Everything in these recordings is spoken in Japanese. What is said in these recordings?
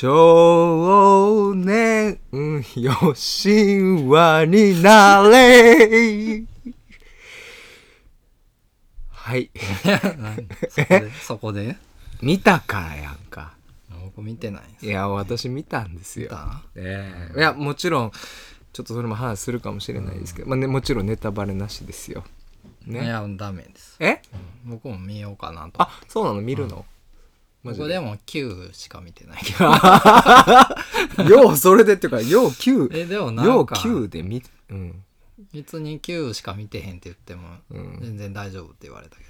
少年よしわになれ。はい。そこで？そこで？見たからやんか。僕見てないいや私見たんですよ。ええ。いやもちろんちょっとそれも話するかもしれないですけど、まあね、もちろんネタバレなしですよ。いねやダメです。え？僕も見ようかなと。あそうなの？見るの、マジ僕でも9しか見てないけど。ようそれでっていうかよう9えでもなようんか9で見うん。別に9しか見てへんって言ってもうん。全然大丈夫って言われたけど。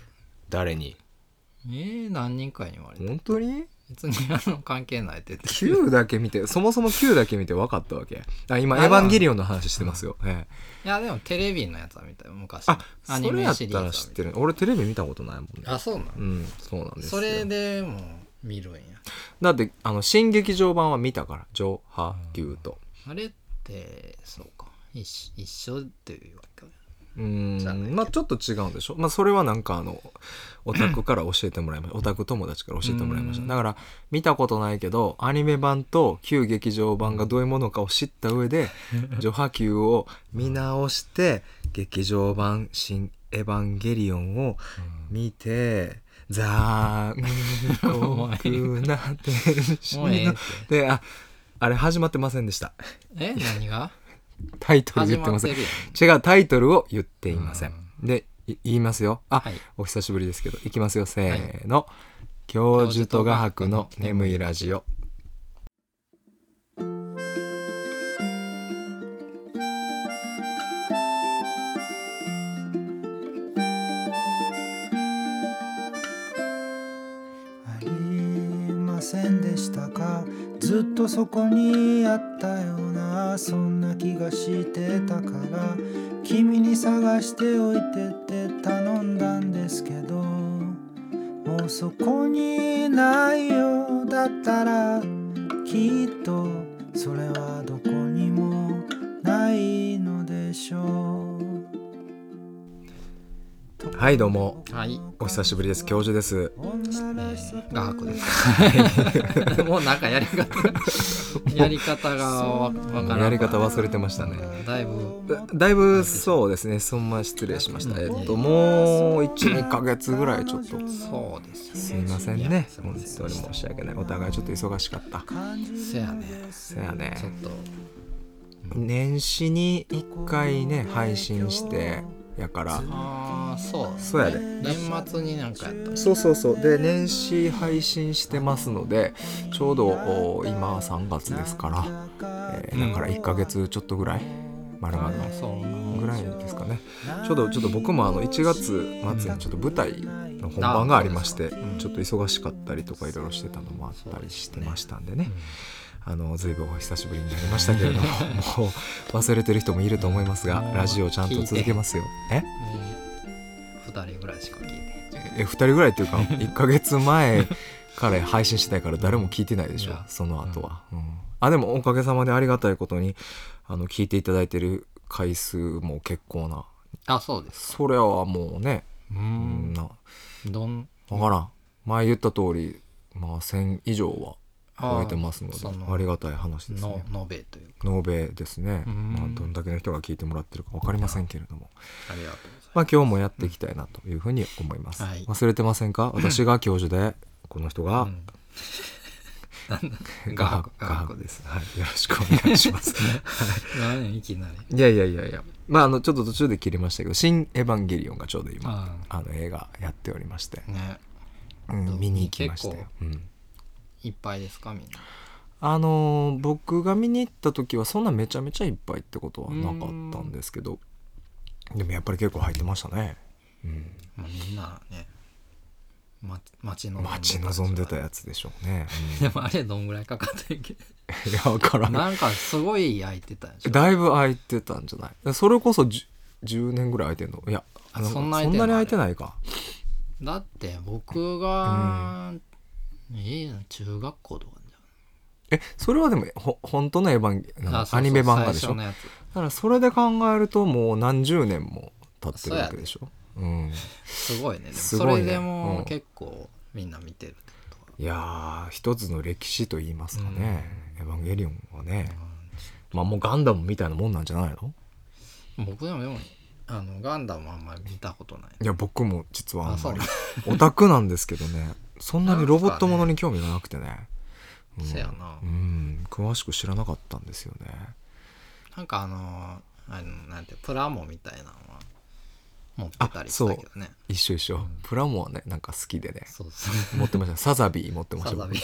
誰に？えー、何人かに言われた本当に？別にあの関係ないって言って9だけ見てそもそも9だけ見て分かったわけ。あ今「あエヴァンゲリオン」の話してますよ、ええ。いやでもテレビのやつは見たよ昔。あアニそれやっメシリーズはた。ら知ってる。俺テレビ見たことないもんね。あそうなのうんそうなんですよ。それでもう見るんや。だってあの新劇場版は見たからジョ・ハ・ギューと。あれってそうか。一一緒っていうわけか。うん。まあちょっと違うんでしょ？まあそれはなんかあのオタクから教えてもらいました。オタク友達から教えてもらいましうん。ただから見たことないけどアニメ版と旧劇場版がどういうものかを知った上で「ジョハ Q」を見直して劇場版「新エヴァンゲリオン」を見て「残酷な天使の。っ」でああれ始まってませんでした。てえ何が？タイトル始言ってません。違うタイトルを言っていません、でい言いますよ。あ、はい。お久しぶりですけどいきますよ。せーの、教授と画伯の眠いラジオたか。ずっとそこにあったようなそんな気がしてたから君に探しておいてって頼んだんですけどもうそこにないようだったらきっとそれはどこにもないのでしょう。はいどうも。はい。お久しぶりです。教授です。えー画伯です。もうなんかやり方やり方がわわからんやり方忘れてましたね。だいぶ。だだいぶそうですね。そんま失礼しました。えっともう12ヶ月ぐらいちょっと。そうですよすいませんね。本当に申し訳ない。お互いちょっと忙しかった。せやね。せやね。ちょっと。年始に1回ね配信してやから。ああそう。そうやで。年末になんかやったそうそうそう。で年始配信してますのでちょうどお今3月ですから、えーだから1ヶ月ちょっとぐらい。まるまるそうぐらいですかね。ちょうどちょっと僕もあの1月末にちょっと舞台の本番がありましてちょっと忙しかったりとかいろいろしてたのもあったりしてましたんでねあの随分お久しぶりになりましたけれども もう忘れてる人もいると思いますがラジオちゃんと続けますよ。え？2人ぐらいしか聞いてえ2人ぐらいっていうか1ヶ月前から配信してないから誰も聞いてないでしょその後は、うん。あでもおかげさまでありがたいことにあの聞いていただいてる回数も結構な。あそうですそれはもうねううんんな。どん？分からん。前言った通りまあ1000以上は超えてますのでありがたい話ですのね延べというか。ノーベですね、うん。まあ、どんだけの人が聞いてもらってるか分かりませんけれども、ありがとうまあ、今日もやっていきたいなというふうに思います、はい。忘れてませんか？私が教授でこの人が、うん。ガハクガハクです、はい、よろしくお願いします。何い。きなり。いやいやいやいや。まああのちょっと途中で切りましたけど「新エヴァンゲリオン」がちょうど今ああの映画やっておりまして、ね。うん見に行きましたよ。結、うん、いっぱいですかみんな。あのー僕が見に行った時はそんなめちゃめちゃいっぱいってことはなかったんですけどでもやっぱり結構入ってましたね、うん、まあみんなねま待ち望んで待ち望んでたやつでしょうね、でもあれどんぐらいかかってんけ？うん、いや分からん。なんかすごい焼いてたんでしょだいぶ空いてたんじゃない？それこそ 10, 10年ぐらい空いてんの？いやあのそんな空いてんのそんなに空いてないか。だって僕が、ええ中学校とかじえそれはでもほ本当のエヴァンゲゃんあそうそうアニメ漫画でしょ？だ最初のやつ。からそれで考えるともう何十年も経ってるわけでしょ？うん。すごいね。でもすごいね。それでもうん。結構みんな見てるってこいやー一つの歴史と言いますかね「エヴァンゲリオン」はね。まあもうガンダムみたいなもんなんじゃないの？僕でもでもあのガンダムあんまり見たことない。いや僕も実はああそう。んまりオタクなんですけどねそんなにロボットものに興味がなくてね。うん。せやな。うん。詳しく知らなかったんですよね。なんかあのあのなんてプラモみたいなのは持ってたりしたけどね。一緒一緒、プラモはねなんか好きでね。そうそう。持ってました。サザビー持ってました。サザビ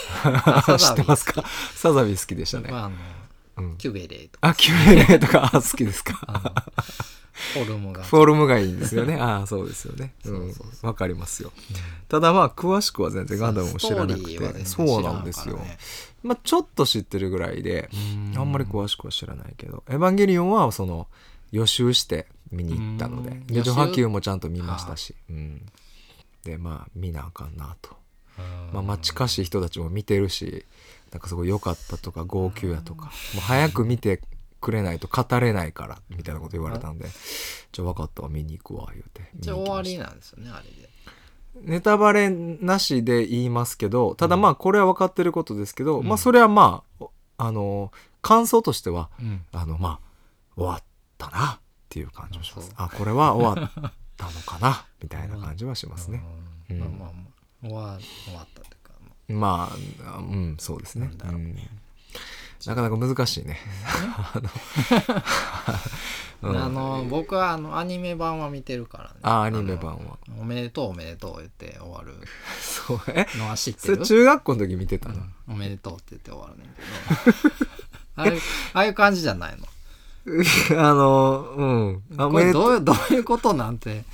僕 知ってますか？サザビー好きでしたね。僕はあのうん。キュベレーとか。あキュレレとか。あ好きですか？フォルムが。フォルムがいいんですよね。ああそうですよね。わかりますよ。ただまあ詳しくは全然ガンダムも知らなくて。然そうなんですよ。ね。まあちょっと知ってるぐらいでうん。あんまり詳しくは知らないけど「エヴァンゲリオン」はその予習して見に行ったので。うん。で予習序波球もちゃんと見ましたし、うん、でまあ見なあかんなと、まあ、まあ近しい人たちも見てるしなんかすごい良かったとか号泣やとか。もう早く見てくれないと語れないからみたいなこと言われたんでじゃあ分かったわ見に行くわ言うて。見に一応終わりなんですよねあれで。ネタバレなしで言いますけどただまあこれは分かってることですけど、うん。まあそれはまああの感想としてはうん。あのまあ終わったなっていう感じもします。あこれは終わったのかな みたいな感じはしますね。うん。うん。まあまあまあ終わ終わったというかまあ。まあうんそうですね。なんだろう。うんなかなか難しいね。うん。あの僕はあのアニメ版は見てるからね。あアニメ版は。おめでとうおめでとう言って終わる。そうえ？のは知ってそれる中学校の時見てたの、うん。おめでとうって言って終わるねんけど。ああいう感じじゃないの？あのうん。あこれどう。ういうどういうことなんて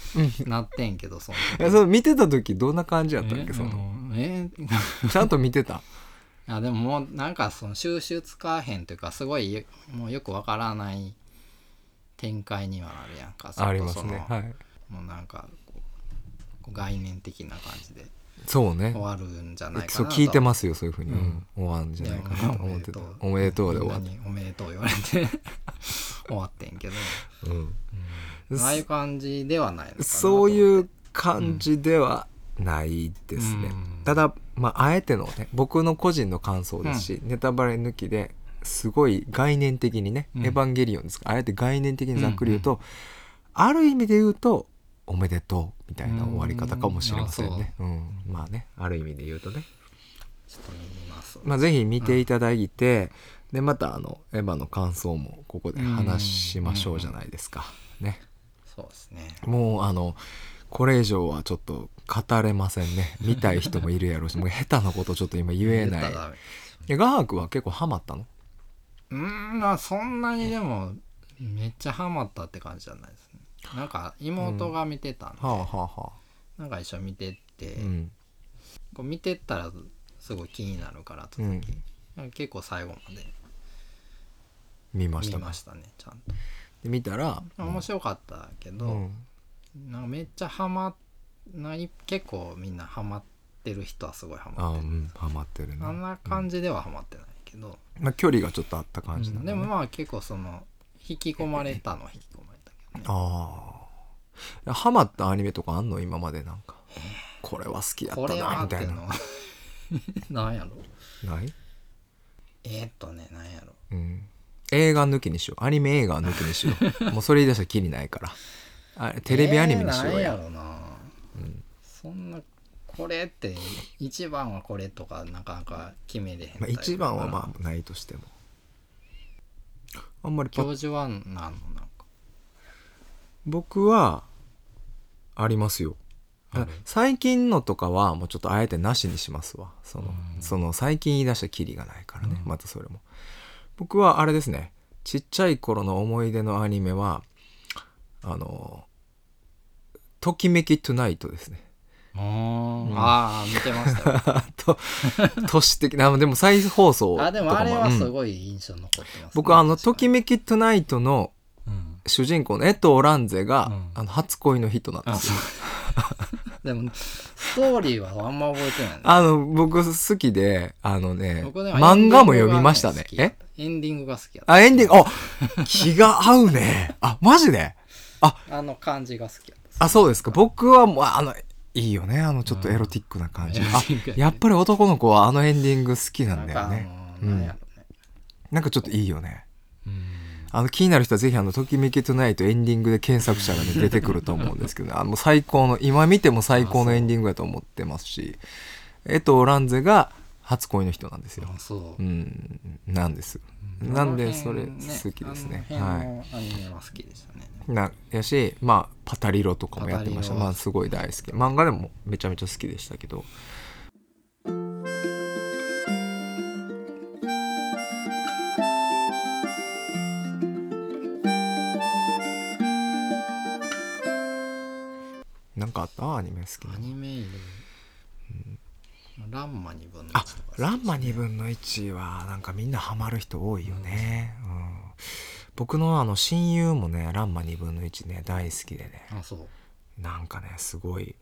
なってんけどそのえそれ見てた時どんな感じやったっけえその？うん。えちゃんと見てた？いやでももうなんかその収集つかへんというかすごいもうよくわからない展開にはなるやんか。ありますね。はい。もうなんか概念的な感じでそうね。終わるんじゃないかなそう聞いてますすよそういうふうに、うん。うん。終わんじゃないかなと思ってた。おめでとう。で終わっみんなにおめでとう言われて 終わってんけど。た、うん。ああいう感じではないそういう感じではないですね、うん。ただまああえてのね僕の個人の感想ですし、ネタバレ抜きですごい概念的にね「うん。エヴァンゲリオン」ですか？あえて概念的にざっくり言うと、ある意味で言うと「おめでとう」みたいな終わり方かもしれませんね、うん。まあねある意味で言うとね。ちょっと見ます。まあ、ぜひ見ていただいて、でまたあのエヴァの感想もここで話しましょうじゃないですか、ね。そうですね。もうあのこれ以上はちょっと語れませんね。見たい人もいるやろうしもう下手なことちょっと今言えない。えガークは結構ハマったの？うーんまあそんなにでもめっちゃハマったって感じじゃないですね。なんか妹が見てたんで、はあはあはなんか一緒に見てって、あうん。こう見てったらすごい気になるから続き、結構最後まで。見ましたか？見ましたねちゃんで見たらと面白かったけど、うんなんかめっちゃハマない結構みんなハマってる人はすごいハあマってる。うんハマってるね。あんな感じではハマってないけど、まあ、距離がちょっとあった感じなんだね。でもまあ結構その引き込まれたのは引き込まれたけどね。ああハマったアニメとかあんの今までなんか。これは好きやったこれはなみたいな。っていうのはなんやろ？ない？えー、っとねなんやろ？うん、映画抜きにしよう。アニメ映画抜きにしよう。もうそれ言い出したらきりないからあテレビアニメにしようや,、えーなんやろな、そんなこれって一番はこれとかなかなか決めれへんまあ、一番はまあないとしても。あんまり教授はなんのなんか。僕はありますよ。最近のとかはもうちょっとあえてなしにしますわ。その,、うん。その最近言い出したきりがないからね、うん。またそれも。僕はあれですね。ちっちゃい頃の思い出のアニメはあの「ときめきトゥナイト」ですね。ああ見てました。と都市的なでも再放送とかも。あでもあれはすうんごい印象残ってます、ね。僕あの「ときめめきトゥナイト」の主人公の江藤蘭勢が、うん。あの初恋の人なんであすよ でもストーリーはあんま覚えてないね。あの僕好きであのね漫画も読みましたね。エンディングがえ好きエンディングが好きやった。あエンディング。あ気が合うね。あマジで？あの感じが好きやあそうですか。僕はもうあのいいよね。あのちょっとエロティックな感じ、うん。あ やっぱり男の子はあのエンディング好きなんだよね。なんかあのなんやろねなんかちょっといいよね。うんあの気になる人はぜひあの「ときめきトゥナイト」エンディングで検索者がね出てくると思うんですけど、ね、あの最高の今見ても最高のエンディングだと思ってますし江藤蘭ゼが初恋の人なんですよ。あそう。うん。なんです。なんでそれ好きですね。あのはい。アニメは好きでしたねなやしまあパタリロとかもやってました。まあすごい大好き。漫画でもめちゃめちゃ好きでしたけど。なんかあった？アニメ好きなアニメいるランマ2分の1あとかランマ2分の1はなんかみんなハマる人多いよね、うん僕のあの親友もねランマ2分の1ね大好きでね。あそう。なんかねすごい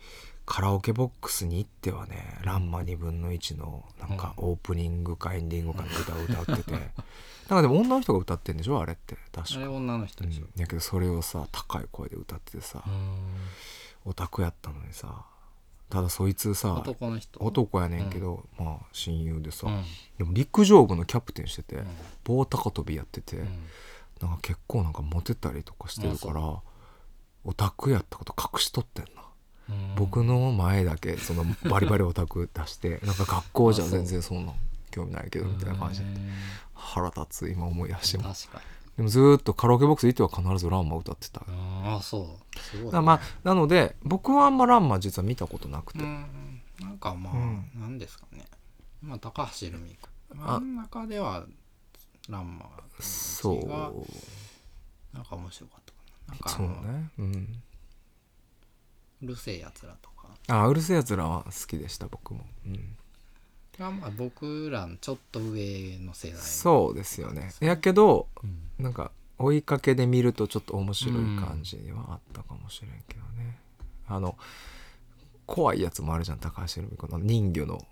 カラオケボックスに行ってはね「ランマ2分の1」のなんかオープニングかエンディングかの歌を歌ってて。なんかでも女の人が歌ってんでしょあれって。確か。あれ女の人うんでしょ。やけどそれをさ高い声で歌っててさオタクやったのにさただそいつさ男の人。男やねんけど、まあ親友でさ、うん。でも陸上部のキャプテンしてて、うん。棒高跳びやってて、うんなんか結構なんかモテたりとかしてるかあらオタクやったこと隠しとってんな、うん。僕の前だけそのバリバリオタク出して なんか学校じゃ全然そんなん興味ないけどみたいな感じでうん腹立つ今思い出しても。でもずーっとカラオケボックス行っては必ずランマ歌ってた、ああそう。すごい、ね、らまあなので僕はあんまランマ実は見たことなくて、うんなんかまあ、うん。なんですかね。まあ高橋留美子。あ真ん中ではランマ。がそう。なんか面白かったかな。なんかあそうの、ね。うん。うるせえやつらとかあうるせえやつらは好きでした僕も、うん、がまあ僕らのちょっと上の世代。そうですよね。やけどうん。なんか追いかけで見るとちょっと面白い感じにはあったかもしれんけどね、あの怖いやつもあるじゃん高橋留美子の人魚の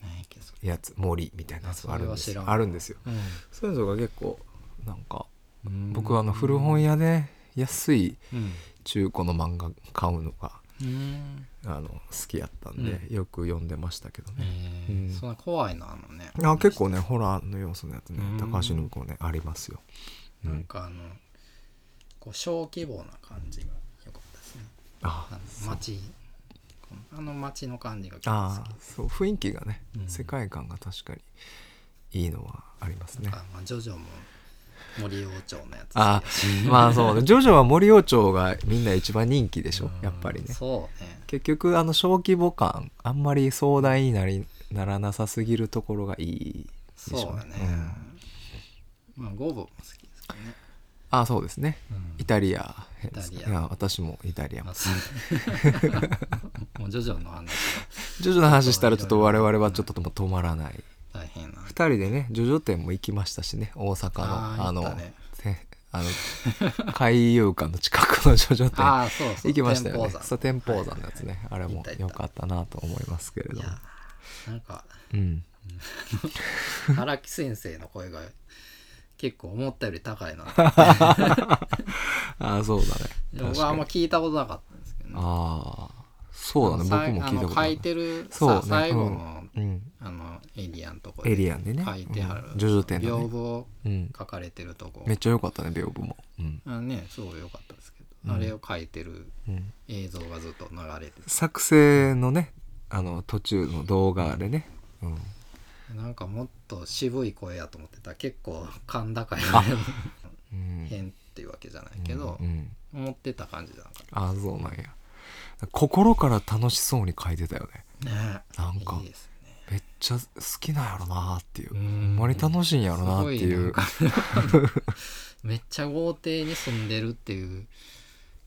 何やっけそれやつ森みたいなやつがあるんですよ。あそれは知らん。あるんですよ。うそういうのが結構なんかん。僕はあの古本屋で安いうん。中古の漫画買うのがうん。あの好きやったんで、よく読んでましたけどね、そんな怖いのあのね。あ結構ねホラーの要素のやつねうん。高橋留美子ねありますよ、うなんん、かあのこう小規模な感じが良かったですね。ああの街このあの街の感じがあそう雰囲気がね、うん。世界観が確かにいいのはありますね。あまあジョジョも森王朝のやつ。あまあそうね。ジョジョは森王朝がみんな一番人気でしょ？うん。やっぱりね。そうね。結局あの小規模感あんまり壮大になりならなさすぎるところがいいでしょそうだね、まあゴブも好きですけどね、あそうですね。うん。イタリアいや私もイタリアも。もうジョジョの話。がジョジョの話したらちょっと我々はちょっと止まらない2人でねジョジョ店も行きましたしね大阪の。あのあの海遊館の近くのジョジョ店 行きましたよね。天保山。そう天保山のやつね、あれも行った行った。良かったなと思いますけれども。なんかうん。荒木先生の声が結構思ったより高いな ああそうだね。僕はあんま聞いたことなかったんですけどね。ああそうだね。僕も聞いたことあの書ないてるそうね。さ最後の,、うん。あのエリアンとこエリアンでね。書いてある、うん。ジョジョね。屏風書かれてるとこ。めっちゃ良かったね屏風も。うん、あねすごい良かったですけど、うん。あれを書いてるうん、映像がずっと流れて作成のねあの途中の動画でね、うん、てなんかもっと渋い声やと思ってた。ら結構甲高い うん。変っていうわけじゃないけどう、ん。思ってた感じじゃなかっああそうなんや。心から楽しそうに書いてたよね。たね。なんか。いいですねめっちゃ好きなんやろなっていう。ほうん。んまに楽しいんやろなっていう。めっちゃ豪邸に住んでるっていう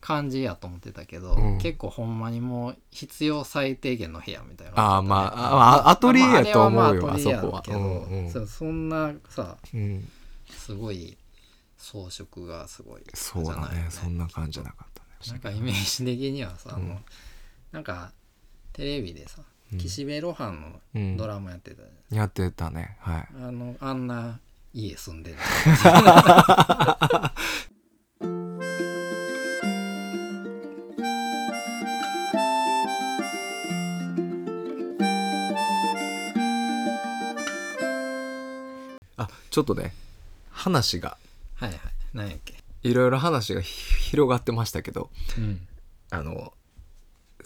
感じやと思ってたけど、うん。結構ほんまにもう必要最低限の部屋みたいなああまああアトリエやと思うよまああそこは。うんうん。そんなさうん。すごい装飾がすごいそうだじゃないよね。そんな感じじゃなかったね。なんかイメージ的にはさ、うん。なんかテレビでさうん岸辺露伴のドラマやってた、うん、やってたね。はい。あのあんな家住んでる。あちょっとね話が。はいはい。何やっけ？いろいろ話が広がってましたけど、うん、あの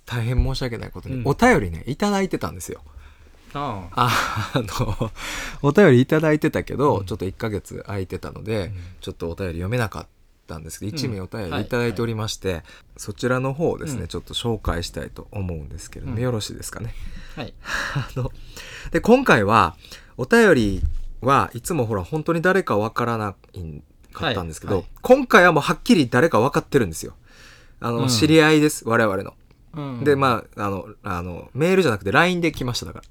大変申し訳ないことに、うん。お便りねいただいてたんですよ。ああ。あのお便りいただいてたけど、うん。ちょっと1ヶ月空いてたので、うん。ちょっとお便り読めなかったんですけど、うん。1名お便りいただいておりまして、そちらの方をですね、うん。ちょっと紹介したいと思うんですけれども、うん。よろしいですかね？はい。あので今回はお便りはいつもほら本当に誰かわからないかったんですけど、はいはい。今回はもうはっきり誰か分かってるんですよ。あの、うん。知り合いです我々の。うんでまああのあのメールじゃなくて LINE で来ましただか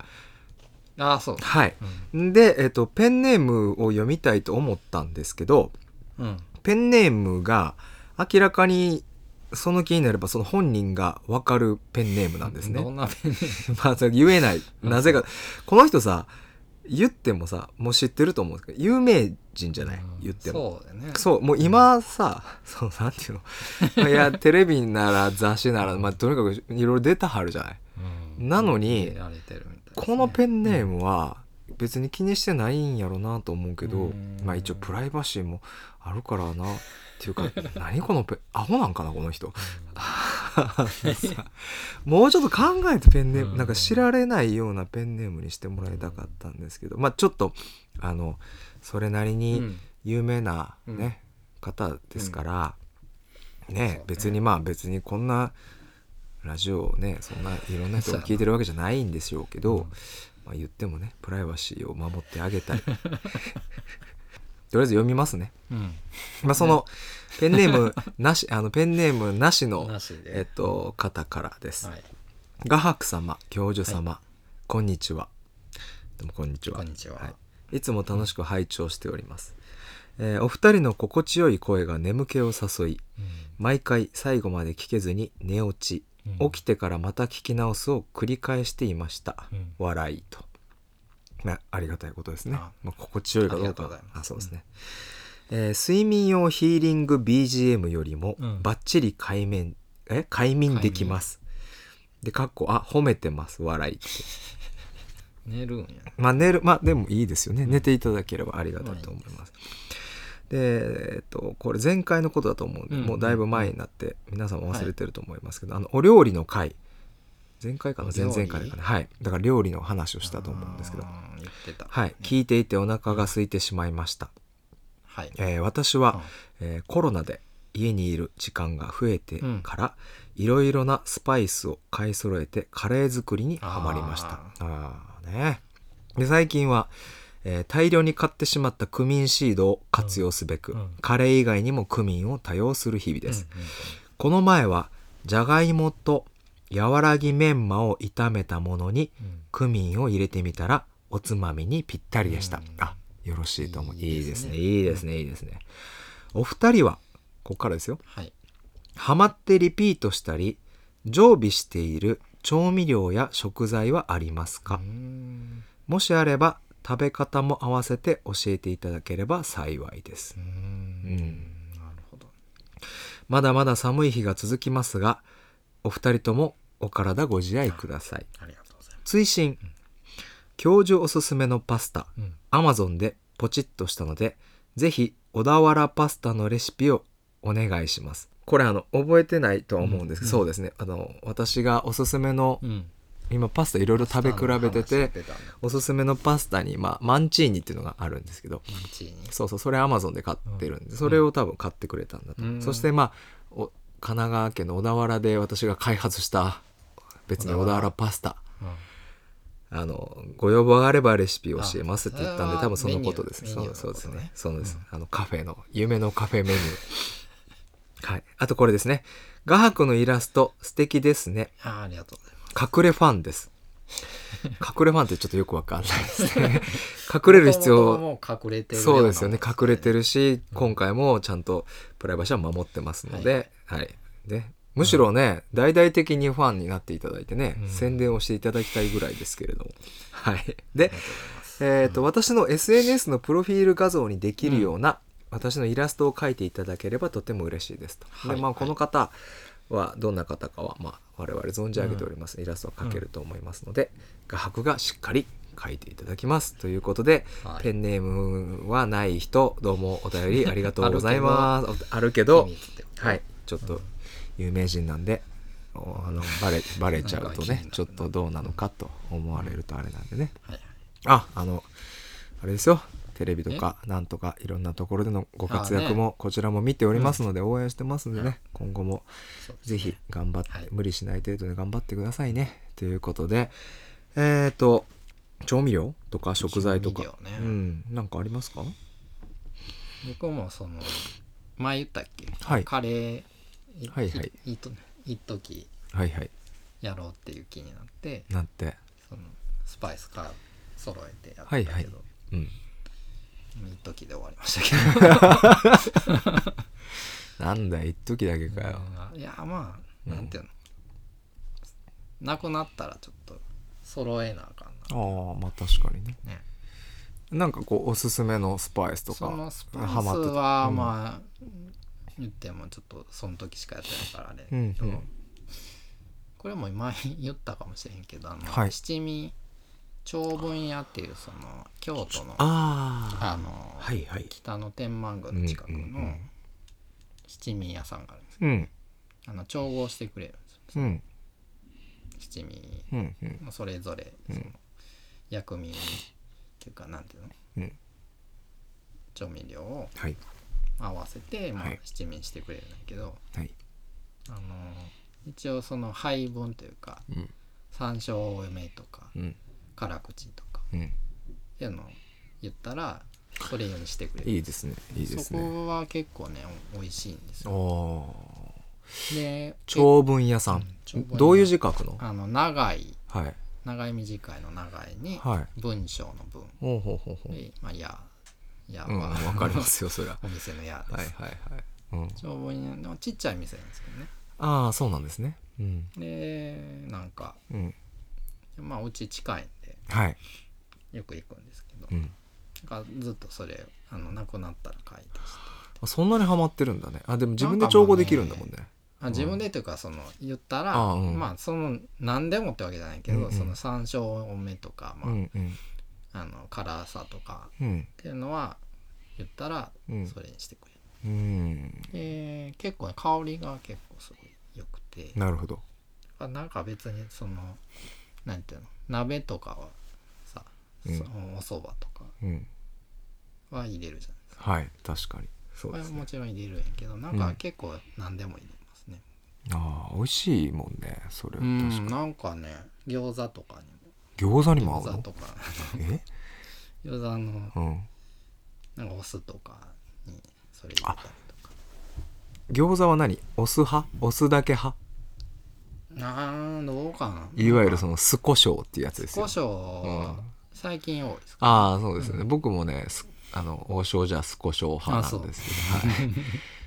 ら。ああそうはい。うんで、えっと、ペンネームを読みたいと思ったんですけど、うんペンネームが明らかにその気になればその本人が分かるペンネームなんですね。どんなペンネーム？まあ、それ言えない。なぜか、この人さ、言ってもさ、もう知ってると思うんですけど、有名人じゃない？言っても。そうだよね。そう、もう今さ、そう、なんていうの？いや、テレビなら雑誌なら、まあ、とにかくいろいろ出たはるじゃない？うん。なのにね。このペンネームは別に気にしてないんやろなと思うけど、うん。まあ一応プライバシーもあるからなっていうか 何このペンアホなんかなこの人。もうちょっと考えてペンネーム、うん。なんか知られないようなペンネームにしてもらいたかったんですけどまあちょっとあのそれなりうにん。有名なね、方ですから、ね別にまあ別にこんなラジオをねそんないろんな人が聞いてるわけじゃないんでしょうけど、うん。まあ、言ってもねプライバシーを守ってあげたい とりあえず読みますね、うん。まあ、そのペンネーム なしあのペンネームなしのなしで。えっと方からです、はい。画伯様教授様、こんにちは。どうもこんにちは。こんにちは。はい、いつも楽しく拝聴しております、えーお二人の心地よい声が眠気を誘い毎回最後まで聞けずに寝落ち、うん。起きてからまた聞き直すを繰り返していました、うん。笑いと、まあ、ありがたいことですね。あ。まあ、心地よいかどうか。ございます。あそうですね、えー睡眠用ヒーリング BGM よりもうん。バッチリ快眠え？快眠できます。でかっこあ褒めてます。笑いって。寝るんや。まあ寝るまあでもいいですよね。寝ていただければありがたいと思います、でえっとこれ前回のことだと思うんで、うんもうだいぶ前になって皆さんも忘れてると思いますけど、あのお料理の回前回かな？前々回かな？はい。だから料理の話をしたと思うんですけど。言ってた。はい。聞いていてお腹が空いてしまいました、はい。えー私は、えーコロナで家にいる時間が増えてから、いろいろなスパイスを買い揃えてカレー作りにはまりました。ああーね。で最近は、えー大量に買ってしまったクミンシードを活用すべく、うんうんカレー以外にもクミンを多用する日々です、うんうん。この前はじゃがいもと和らぎメンマを炒めたものにうん。クミンを入れてみたらおつまみにぴったりでした、うん。あよろしいと思う。いいいですすね。いいいですね。いいですね。お二人はここからですよ。はい。ハマってリピートしたり常備している調味料や食材はありますか、もしあれば食べ方も合わせて教えていただければ幸いです。うーん。うん。なるほど。まだまだ寒い日が続きますがお二人ともお体ご自愛ください。ありがとうございま追伸。教授おすすめのパスタ。すうん。アマゾンでポチッとしたのでぜひ小田原パスタのレシピをお願いします。これあの覚えてないとは思うんですけど、うん。そうですね。あの私がおすすめのうん。今パスタいろいろ食べ比べてておすすめのパスタに、まあ、マンチーニっていうのがあるんですけど。そうそうそれアマゾンで買ってるんで、うん。それを多分買ってくれたんだと、うん。そしてまあお神奈川県の小田原で私が開発した別に小田原パスタ。うん。あのご要望があればレシピを教えますって言ったんであ多分そのことです。そうそうですねそうです、うんあのカフェの夢のカフェメニュー。はい。あとこれですね。画伯のイラスト素敵ですね。あーありがとうございます。隠れファンです。隠れファンってちょっとよくわかんないですね。隠れる必要。そうですよね。隠れてるるし、今回もちゃんとプライバシーは守ってますので、はい。でむしろね、大々的にファンになっていただいてね、うん。宣伝をしていただきたいぐらいですけれども。はい。でえーと私の SNS のプロフィール画像にできるような、私のイラストを描いていただければとても嬉しいですと、はい。でまあ、この方はどんな方かは、まあ、我々存じ上げております、イラストは描けると思いますので、画伯がしっかり書いていただきます。ということで、はい。ペンネームはない人どうもお便りありがとうございます。あるけど。はいちょっと有名人なんでおあのバレバレちゃうとねちょっとどうなのかと思われるとあれなんでね。はいはい。ああのあれですよ。テレビとかなんとかいろんなところでのご活躍もこちらも見ておりますので応援してますんでね。今後もそうですぜひ頑張って、はい。無理しない程度で頑張ってくださいね。ということでえっ、と調味料とか食材とか、うん。なんかありますか？僕もその前言ったっけ、はい。カレー。いはいはい。いいと一時はいはい。やろうっていう気になってなんて。そのスパイスから揃えてやったけど、はいはい。うん。一時で終わりましたけど。なんだよ一時だけかよ、うん。いやまあなんていうの、なくなったらちょっと揃えなあかんああまあ確かにね。なね。なんかこうおすすめのスパイスとかそのスパイスハマってた。はうん。まあ、言ってもちょっとその時しかやってないからあれ、うんうん。これも前言ったかもしれへんけどあの、はい。七味長文屋っていうその京都のあの、はいはい。北の天満宮の近くのん七味屋さんがあるんですうん。あの調合してくれるんですよ。うん。七味うんうん。のそれぞれその薬味っていうかなんていうの、うん。調味料をはい合わせて、まあはい。七味にしてくれるんだけどはい。あの一応その配分というかうん。山椒多めとかうん。辛口とかうん。っていうのを言ったらそれ用にしてくれる。いいですね。いいですそねこは結構ねお美味しいんですおよ。おで長文屋さん、どういう字書くの？あの長いはい。長い短いの長いにはい。文章の文。ほうほうほうほう。でまあややうんは、わかりますよそりゃ。お店のやです、はいはいはい、うん、長文屋のちっちゃい店なんですけどね。ああそうなんですね。うん。でなんかうん。まあうち近いんではい。よく行くんですけど、うん。なんかずっとそれあのなくなったら書いてしてあそんなにハマってるんだね。あでも自分で調合できるんだもんね。あ自分でというかその言ったら、あうん。まあその何でもってわけじゃないけど、うんうん。その山椒多めとか、まあうんうんあの辛さとかうん。っていうのは言ったらうん。それにしてくれる、うん。で結構ね香りが結構すごい良くて。なるほど。あなんか別にそのなんていうの鍋とかはさ、うん。そのお蕎麦とかうん。は入れるじゃないですか。はい確かに。そうですね。はもちろん入れるんやけどなんか結構何でも入れますね。ああ美味しいもんねそれ確かに。なんかね餃子とかに餃子にもも合うの？餃子とか。え？餃子のうん。なんかお酢とかにそれ入れたりとか。餃子は何？お酢派？お酢だけ派？なんどうかな。いわゆるその酢胡椒っていうやつですよ。胡椒う最近多いですか、ああそうですよね、僕もねすあの王将じゃ酢胡椒派なんですけど。はい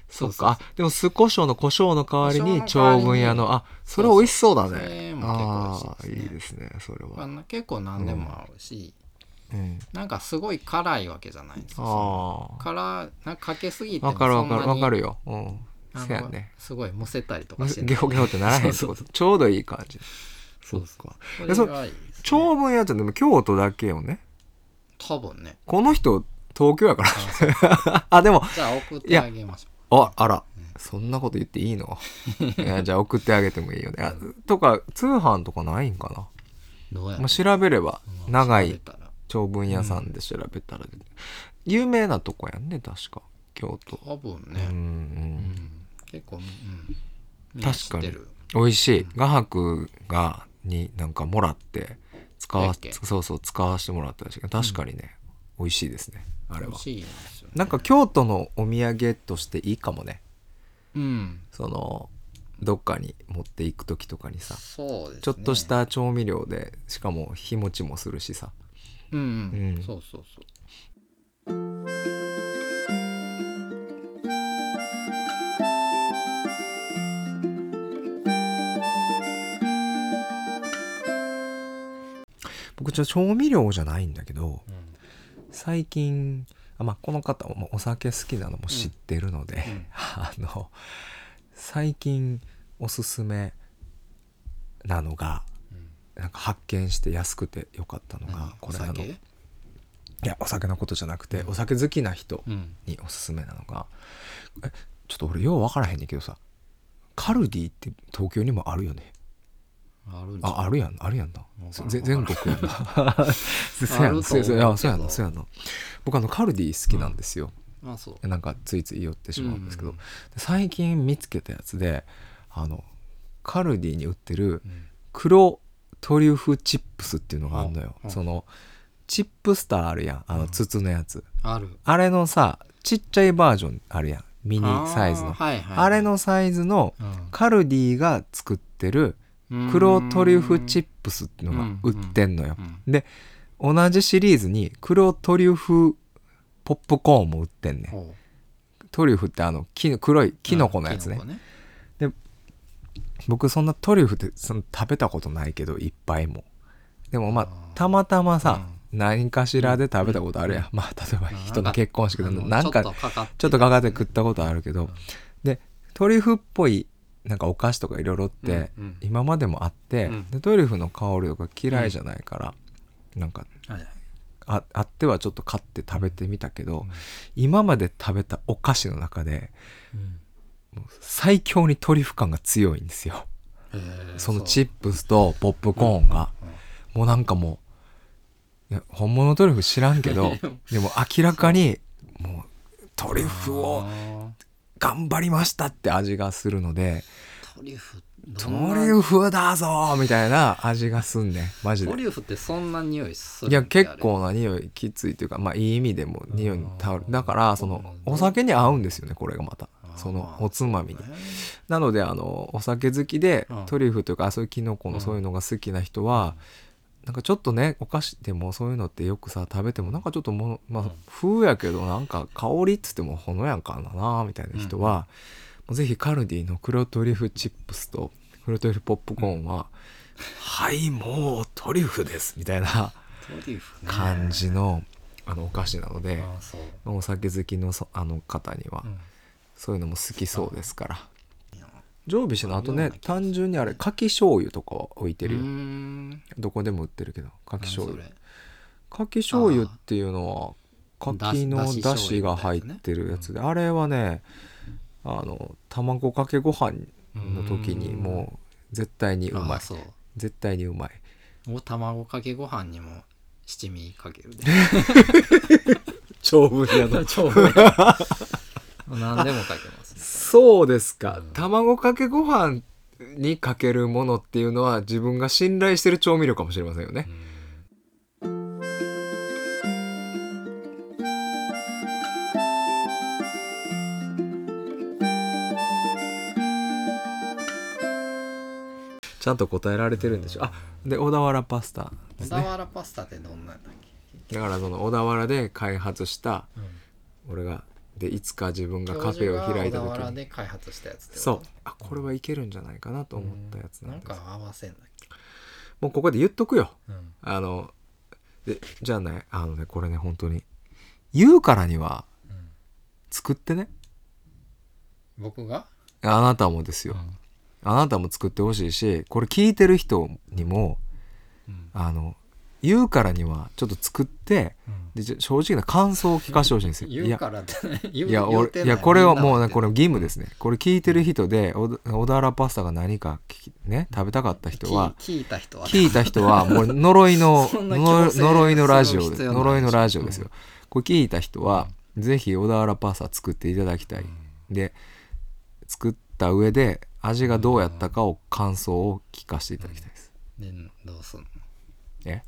そうか。あでも酢胡椒の胡椒の代わりに胡椒の代わりに。長文屋のあそれ美味しそうだそねああいでいいですねそれは。結構何でも合うし、うん。なんかすごい辛いわけじゃないんですよ。あ辛なんかかけすぎてあわかるわかるわかるるよ。うん。せやね。すごいむせたりとかして ゲホゲホってならへんってこと。ちょうどいい感じ。そっか。そえそれがいいです、ね、長文屋ってでも京都だけよね。多分ね。この人東京やから。あ でもじゃあ送ってあげましょああら。そんなこと言っていいの？いやじゃあ送ってあげてもいいよね。あとか通販とかないんかな、うどうやまあ、調べれば長い調べたら。長文屋さんで調べたら、有名なとこやんね確か。京都。多分ね、うんん。結構、うん、みんな知確かに。ってる美味しい。画伯がになんかもらって使わやっけ？そうそう使わせてもらったらしい。けど確かにね、美味しいですね。あれは。美味しいんですなんか京都のお土産としていいかもね。うん。そのどっかに持っていく時とかにさ。そうですね。ちょっとした調味料でしかも日持ちもするしさ。うん、うん。うん。そうそうそう。僕じゃ調味料じゃないんだけどうん。最近あ、まあ、この方もお酒好きなのも知ってるので、うん。あの最近おすすめなのがなんか発見して安くてよかったのが、うん。これあの。いやお酒のことじゃなくて、うん。お酒好きな人うん。におすすめなのがえちょっと俺よう分からへんねんけどさカルディって東京にもあるよねあるんああるやんあるやんな。全国やんな。そう やんあると思う。そうやそうやそうやな。僕あのカルディ好きなんですよ、まあそう。なんかついつい寄ってしまうんですけど、うんで最近見つけたやつであのカルディに売ってるうん。黒トリュフチップスっていうのがあるのよ。うんそのチップスターあるやん。あの筒のやつ、ある。あれのさちっちゃいバージョンあるやん。ミニサイズの。あ,、あーはいはいれのサイズのうん。カルディが作ってる黒トリュフチップスっていうのが売ってんのよ。うん。で同じシリーズに黒トリュフポップコーンも売ってんねん。トリュフってあの木の黒いキノコのやつね。キノコ僕そんなトリュフってその食べたことないけどいっぱいも。でもまあたまたまさ、何かしらで食べたことあるやん、まあ例えば人の結婚式でなんかちょっとかかって食ったことあるけど、でトリュフっぽいなんかお菓子とかいろいろって今までもあって、うん。でトリュフの香りとか嫌いじゃないから、なんかああってはちょっと買って食べてみたけど、今まで食べたお菓子の中でうん。最強にトリュフ感が強いんですよ。そのチップスとポップコーンが、もうなんかもういや本物のトリュフ知らんけど でも明らかにもうトリュフを頑張りましたって味がするのでトリュフトリュフだぞみたいな味がすんねんマジで。トリュフってそんな匂いするいや結構な匂いきついというかまあいい意味でも匂いに頼る。うんだからそのお酒に合うんですよねこれがまた。そのおつまみに。なのであのお酒好きでうん。トリュフというかそういうキノコうん。のそういうのが好きな人はなんかちょっとねお菓子でもそういうのってよくさ食べてもなんかちょっとものまあうん風やけどなんか香りっつってもほのやかななみたいな人はもうぜひカルディの黒トリュフチップスと黒トリュフポップコーンははいもうトリュフですみたいな感じのあのお菓子なのでお酒好きのそあの方にはうん。そういうのも好きそうですから常備してのあとね単純にあれかき醤油とかは置いてるよ。どこでも売ってるけどかき醤油。かき醤油っていうのはかきのだしが入ってるやつであれはねあの卵かけご飯の時にもう絶対にうまい。絶対にうまい。お卵かけご飯にも七味かけるで。長文 や。の超何でもかけます。ねそうですか、うん。卵かけご飯にかけるものっていうのは自分が信頼してる調味料かもしれませんよね、ちゃんと答えられてるんでしょ？あで小田原パスタ。ですね小田原パスタってどんなんだっけ？だからその小田原で開発したうん。俺がでいつか自分がカフェを開いた時に。で開発したやつそう。あこれはいけるんじゃないかなと思ったやつななんん。ですか合わせんだもうここで言っとくよ。うん。あのでじゃあねあのねこれね本当に。言うからにはうん。作ってね。僕が？あなたもですよ、あなたも作ってほしいしこれ聞いてる人にもうん。あの言うからにはちょっと作ってでじゃ正直な感想を聞かせてほしいんですよ。言うからっていや言うてない俺いやこれはもうねこれ言義務ですね。これ聞いてる人で小田原パスタが何かね食べたかった人は聞いた人は聞いた人はもう呪いの 呪いのラジオです呪いのラジオですよ、これ聞いた人はぜひ小田原パスタ作っていただきたい、で作った上で味がどうやったかを感想を聞かせていただきたいです、でどうすんの？え、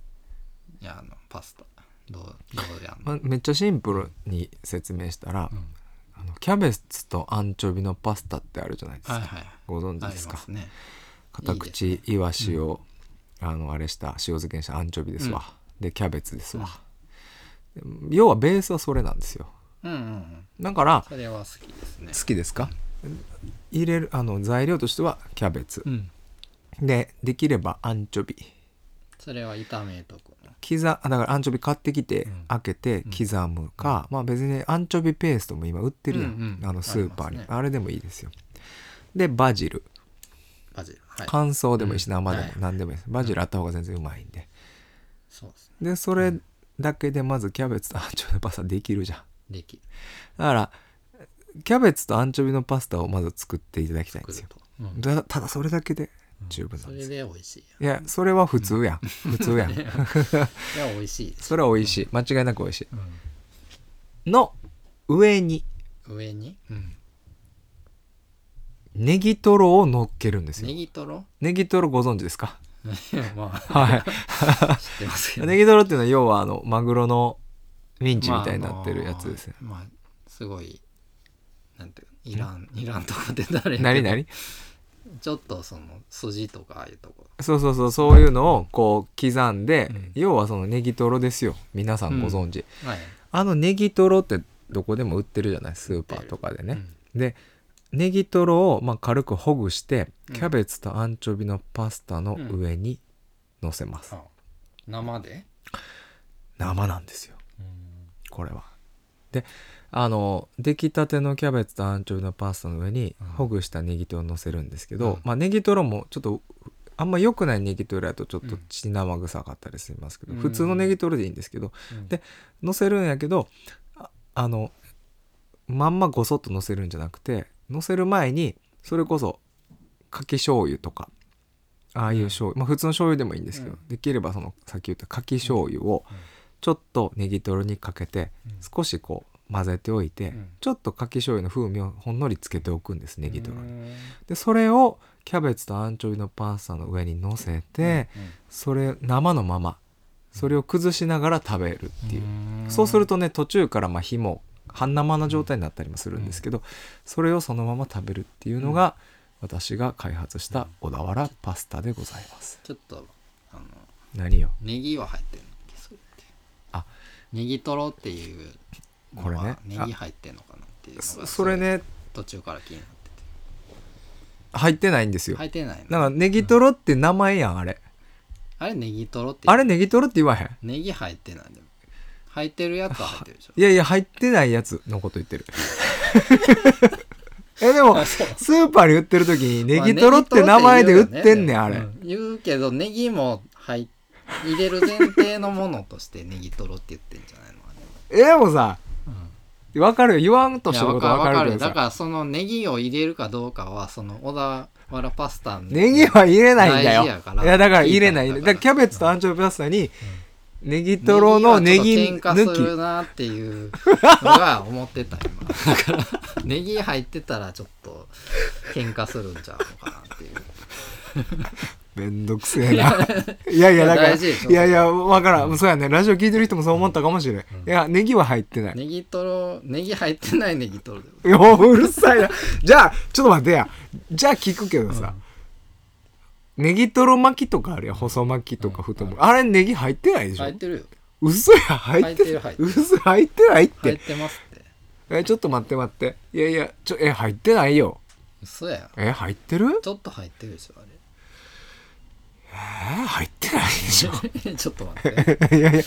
いやあのパスタ。どうどうやんの、まあ、めっちゃシンプルに説明したら、うん。あのキャベツとアンチョビのパスタってあるじゃないですか、はいはいご存知ありですか？ますね。片口イワシをあのあれした塩漬けにしたアンチョビですわ、でキャベツですわ、要はベースはそれなんですよ。うんうんうん。だからそれは好きですね。好きですか？入れるあの材料としてはキャベツ、うん。でできればアンチョビ。それは炒めとく。の刻あだからアンチョビ買ってきて、うん。開けて刻むか、まあ別にアンチョビペーストも今売ってるやん、あのスーパーに。あ,、れでもいいですよ。でバジル。バジル。はい。乾燥でもいいしうん。生でも。はい。何でもいいです。バジルあった方が全然うまいんで。そうですね。でそれだけでまずキャベツとアンチョビのパスタできるじゃん。できだからキャベツとアンチョビのパスタをまず作っていただきたいんですよ。ただそれだけで十分なそれんです。で美味しいいやそれは普通やん。普通やん。いや美味しいそれは美味しい。間違いなく美味しい。うん。の上に。上に、うん、ネギトロを乗っけるんですよ。ネギトロ？ネギトロご存知ですか？まあ。はい。知ってますけどネギトロっていうのは要はあのマグロのミンチみたいになってるやつですね、まあ、まあすごいなんていうの？イランイランとかで誰何何ちょっとその筋とかああいうとこ。そうそうそうそういうのをこう刻んで、うん。要はそのネギトロですよ。皆さんご存知、はい。あのネギトロってどこでも売ってるじゃない？スーパーとかでね、でネギトロをまあ軽くほぐしてうん。キャベツとアンチョビのパスタの上に乗せます、あ生で？生なんですよ。これは。であの出来たてのキャベツとアンチョビのパスタの上にうん。ほぐしたネギトロを乗せるんですけど、うん。まあネギトロもちょっとあんま良くないネギトロやとちょっとうん。血生臭かったりしますけど、うん。普通のネギトロでいいんですけどうん。で乗せるんやけどああのまんまごそっと乗せるんじゃなくて乗せる前にそれこそかき醤油とかああいう醤油、まあ普通の醤油でもいいんですけど、うん。できればそのさっき言ったかき醤油をちょっとネギトロにかけて少しこう混ぜておいて、うん。ちょっとかき醤油の風味をほんのりつけておくんですネギトロに。にでそれをキャベツとアンチョビのパスタの上に乗せて、それ生のままそれを崩しながら食べるっていう、そうするとね途中からまあ火も半生の状態になったりもするんですけど、それをそのまま食べるっていうのが、私が開発した小田原パスタでございます。ちょっとあの何よ？ネギは入ってるのあ。ネギトロっていうこれね。ネギ入ってんのかなっていうのそれね。途中から気になって。入ってないんですてよ。入ってないの？だからネギトロって名前やんあれ。あれネギトロってあれネギトロって言わへん？ネギ入ってないでも入ってるやつは入ってるでしょ。いやいや入ってないやつのこと言ってる。えでもスーパーに売ってる時にネギトロって名前で売ってんねんあれ。うん。言うけどネギも入入れる前提のものとしてネギトロって言ってんじゃないの？えでもさ分かるよ。言わんとしてること分かるわかるかるけどさ。だからそのネギを入れるかどうかはその小田原パスタのネギは入れないんだよ。いやだから入れない。だから。キャベツとアンチョビパスタにネギトロのネギネギはちょっと喧嘩する抜なっていうのが思ってた今。だからネギ入ってたらちょっと喧嘩するんちゃうのかなっていう。き。めんどくせえな。いやいやだから、いやいや分からん。そうやね。ラジオ聞いてる人もそう思ったかもしれん。いや、ネギは入ってない。ネギトロネギ入ってないネギトロで いやうるさいな。じゃあ、ちょっと待ってや。じゃあ聞くけどさ。ネギトロ巻きとかあるやん。細巻きとか太巻き。あれネギ入ってないでしょ？入ってるよ嘘や、入ってる嘘入ってないっ。入っててますってえ、ちょっと待って待って。いやいや、ちょ、え、入ってないよ。嘘やえ、入ってる？ちょっと入ってるでしょあえ入ってないでしょ。れ ちょっと待って いやいや、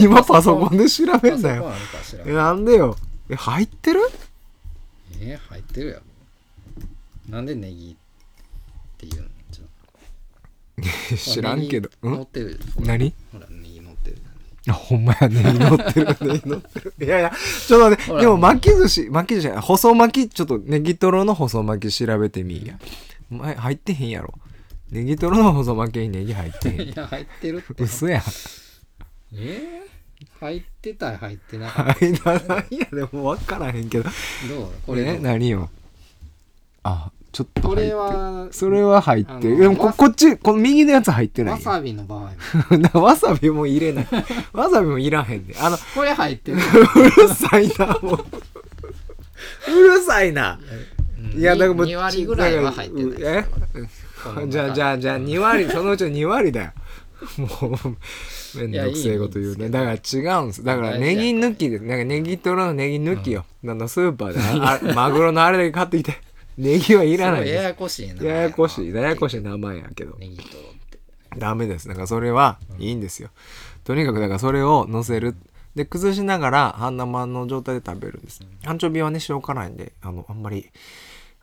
今パソコンで調べんだよ。なんでよ。え、入ってる？え入ってるやろなんでネギって言うのちょ知らんけど。乗ってる何？ほらネギ乗ってるあ、ほんまやね。乗ってる、ね、乗ってる。いやいや、ちょっと待って、でも巻き寿司、巻き寿司じゃない、細巻き、ちょっとネギトロの細巻き調べてみいや。前入ってへんやろ。ネギトロの細巻きにネギ入ってへん い。や入ってるって嘘やん。えー、入ってた入ってなかった間ないや、でも分からへんけど。どう？これどえ、う何よ？あ、ちょっとこ入ってれはそれは入ってる。でもこわこっち、この右のやつ入ってないよ。わさびの場合 なわさびも入れない。わさびもいらへんで。あの、これ入ってる、うるさいな、もう。うるさいな。いや、だからもう。2割ぐらいは入ってないえ？じゃあ、じゃあ、じゃあ、2割、そのうちの2割だよ。もう、めんどくせえこと言うね。だから違うんです。だから、ネギ抜きで、なんかネギトロのネギ抜きよ。あの、スーパーで、あマグロのあれだけ買ってきて。ネギはいらないややこしいなす。ややこしい、ややこしい名前やけど。ネギトロってダメですだからそれはいいんですよ、とにかくだからそれを乗せるで崩しながら半生の状態で食べるんです、アンチョビはね塩辛いんであのあんまり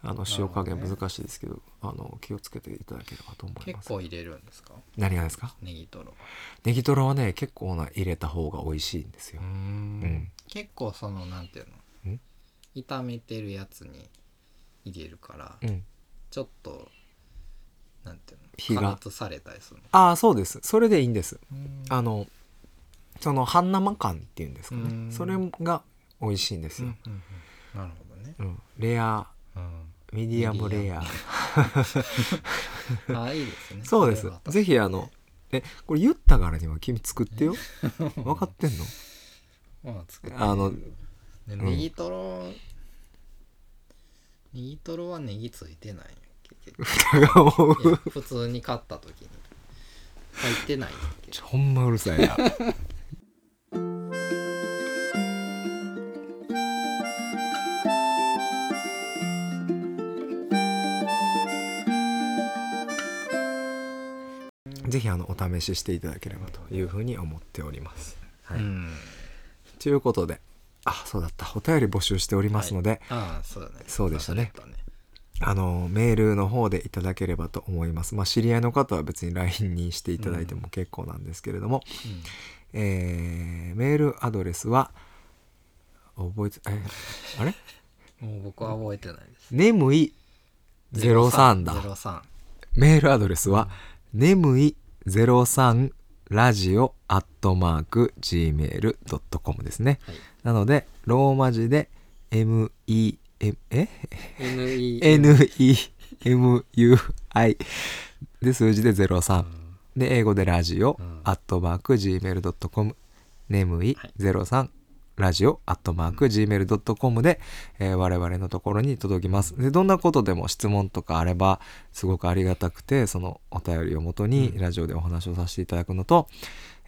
あの塩加減難しいですけどあの気をつけていただければと思います。結構入れるんですか？何がですか？ネギトロ。はネギトロはね結構な入れた方が美味しいんですよ、うん。結構そのなんていうの？ん。炒めてるやつに入れるから、うん。ちょっとなんていう火が。の加熱されたりするの？ああそうです。それでいいんです。うん。あのその半生感っていうんですかうん。ねそれが美味しいんですよ、うんうん。なるほどね、うん。レアうんミディアムレア。あいいですね。そうです。ぜひあのえこれ言ったからには君作ってよ。分かってんの？まあ作って。あのでネギトロ、ネギトロはネギついてない 普通に買った時に。入ってない ほんまうるさいなぜひあのお試ししていただければというふうに思っております。はい。うん。ということであそうだった。お便り募集しておりますので、ああそうだね。そうでしたね。あのメールの方でいただければと思います。まあ知り合いの方は別に LINE にしていただいても結構なんですけれども、えーメールアドレスは覚えてえあれ？う んもう僕は覚えてないです。眠い03だ。03メールアドレスは眠い03ラジオアットマーク gmail.com ですね。はい。なのでローマ字で MEM え？NE NEMUI で数字で03で英語でラジオうん。アットマーク Gmail.com 眠いはい03ラジオアットマーク Gmail.com で、えー我々のところに届きます。でどんなことでも質問とかあればすごくありがたくてそのお便りをもとにラジオでお話をさせていただくのと、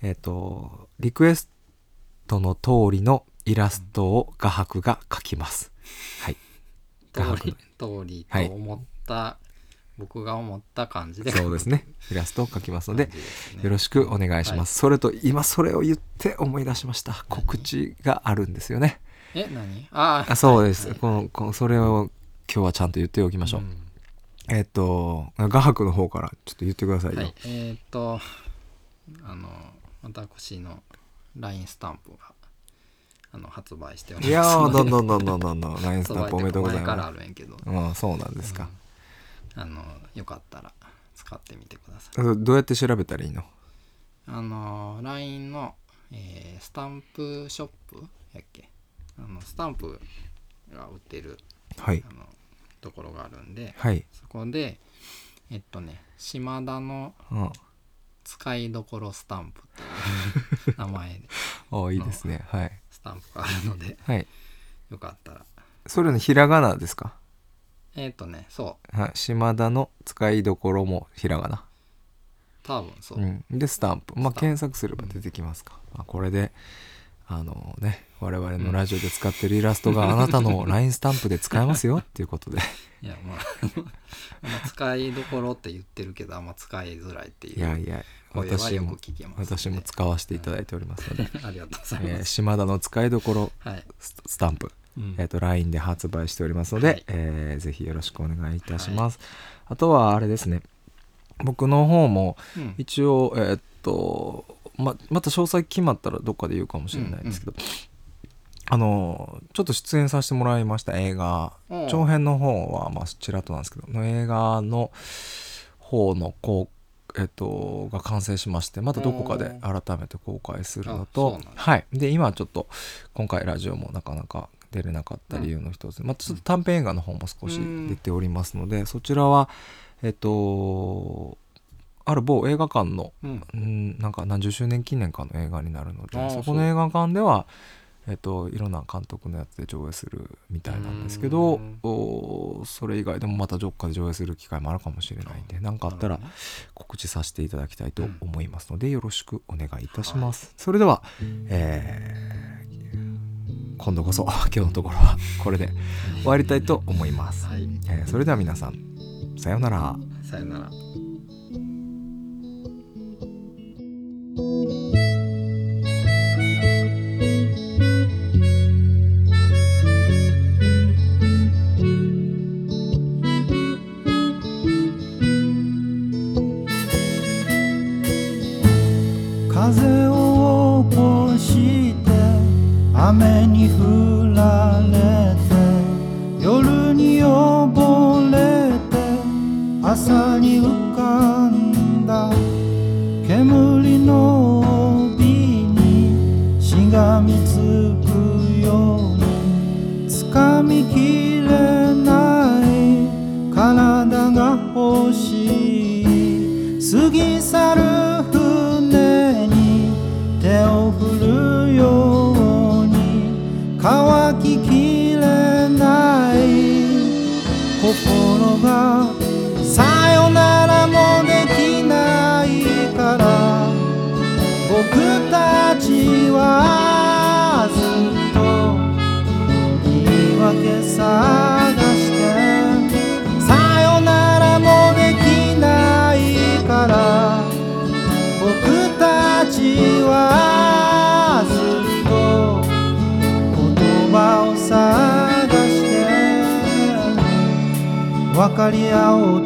えっ、とリクエストの通りのイラストを画伯が描きます。はい。画伯通り通りと思った、僕が思った感じで。そうですね。イラストを描きますのでね。よろしくお願いします、それと今それを言って思い出しました。告知があるんですよね。え何？ああそうです、はいこのこのそれを今日はちゃんと言っておきましょう、ん。えっと画伯の方からちょっと言ってくださいよ、はい、えーっとあの私の LINE スタンプがあの発売しておりますいやーどんんどんどんどんどん。どん LINE スタンプおめでとうござい前からあまるんやけど。すうんそうなんですか、あのよかったら使ってみてください。どうやって調べたらいいの？あの LINE の、えースタンプショップやっけ？あのスタンプが売ってるはい。あのところがあるんではい、そこでえっとね島田のうん、使いどころスタンプっていう名前で おいいですね。はい。スタンプがあるのではい。よかったら。それのひらがなですか？えっ、とねそう。はい。島田の使いどころもひらがな。多分そう、うん、でスタンプ。まあスタンプ。検索すれば出てきますか、まあ、これであのね我々のラジオで使ってるイラストがあなたの LINE スタンプで使えますよっていうことで。いやまああんま使いどころって言ってるけどあんま使いづらいっていう。いやいや声はよく私も聞けますんで私も使わせていただいておりますので、ありがとうございえーます、島田の使いどころはい、ススタンプ、うん。えー、と LINE で発売しておりますので、はい。えーぜひよろしくお願いいたします、あとはあれですね。僕の方もうん。一応えーっとままた詳細決まったらどっかで言うかもしれないんですけど、あのちょっと出演させてもらいました映画。長編の方はまあちらっとなんですけどの映画の方のこうえっとが完成しましてまたどこかで改めて公開するのとはい。で今ちょっと今回ラジオもなかなか出れなかった理由の一つ、またちょっと短編映画の方も少し出ておりますので、そちらはえっとある某映画館のうん。うんなんか何十周年記念かの映画になるのでそこの映画館では、えっと、いろんな監督のやつで上映するみたいなんですけどそれ以外でもまたどっかで上映する機会もあるかもしれないんで何かあったら告知させていただきたいと思いますので、よろしくお願いいたします。それでは、えー今度こそ 今日のところはこれで終わりたいと思います、はい。えー、それでは皆さんさようなら。さよなら。風雨に降られて夜に溺れて朝に浮かんだ。煙の帯にしがみつくように掴みきれない体が欲しい。過ぎかり合おう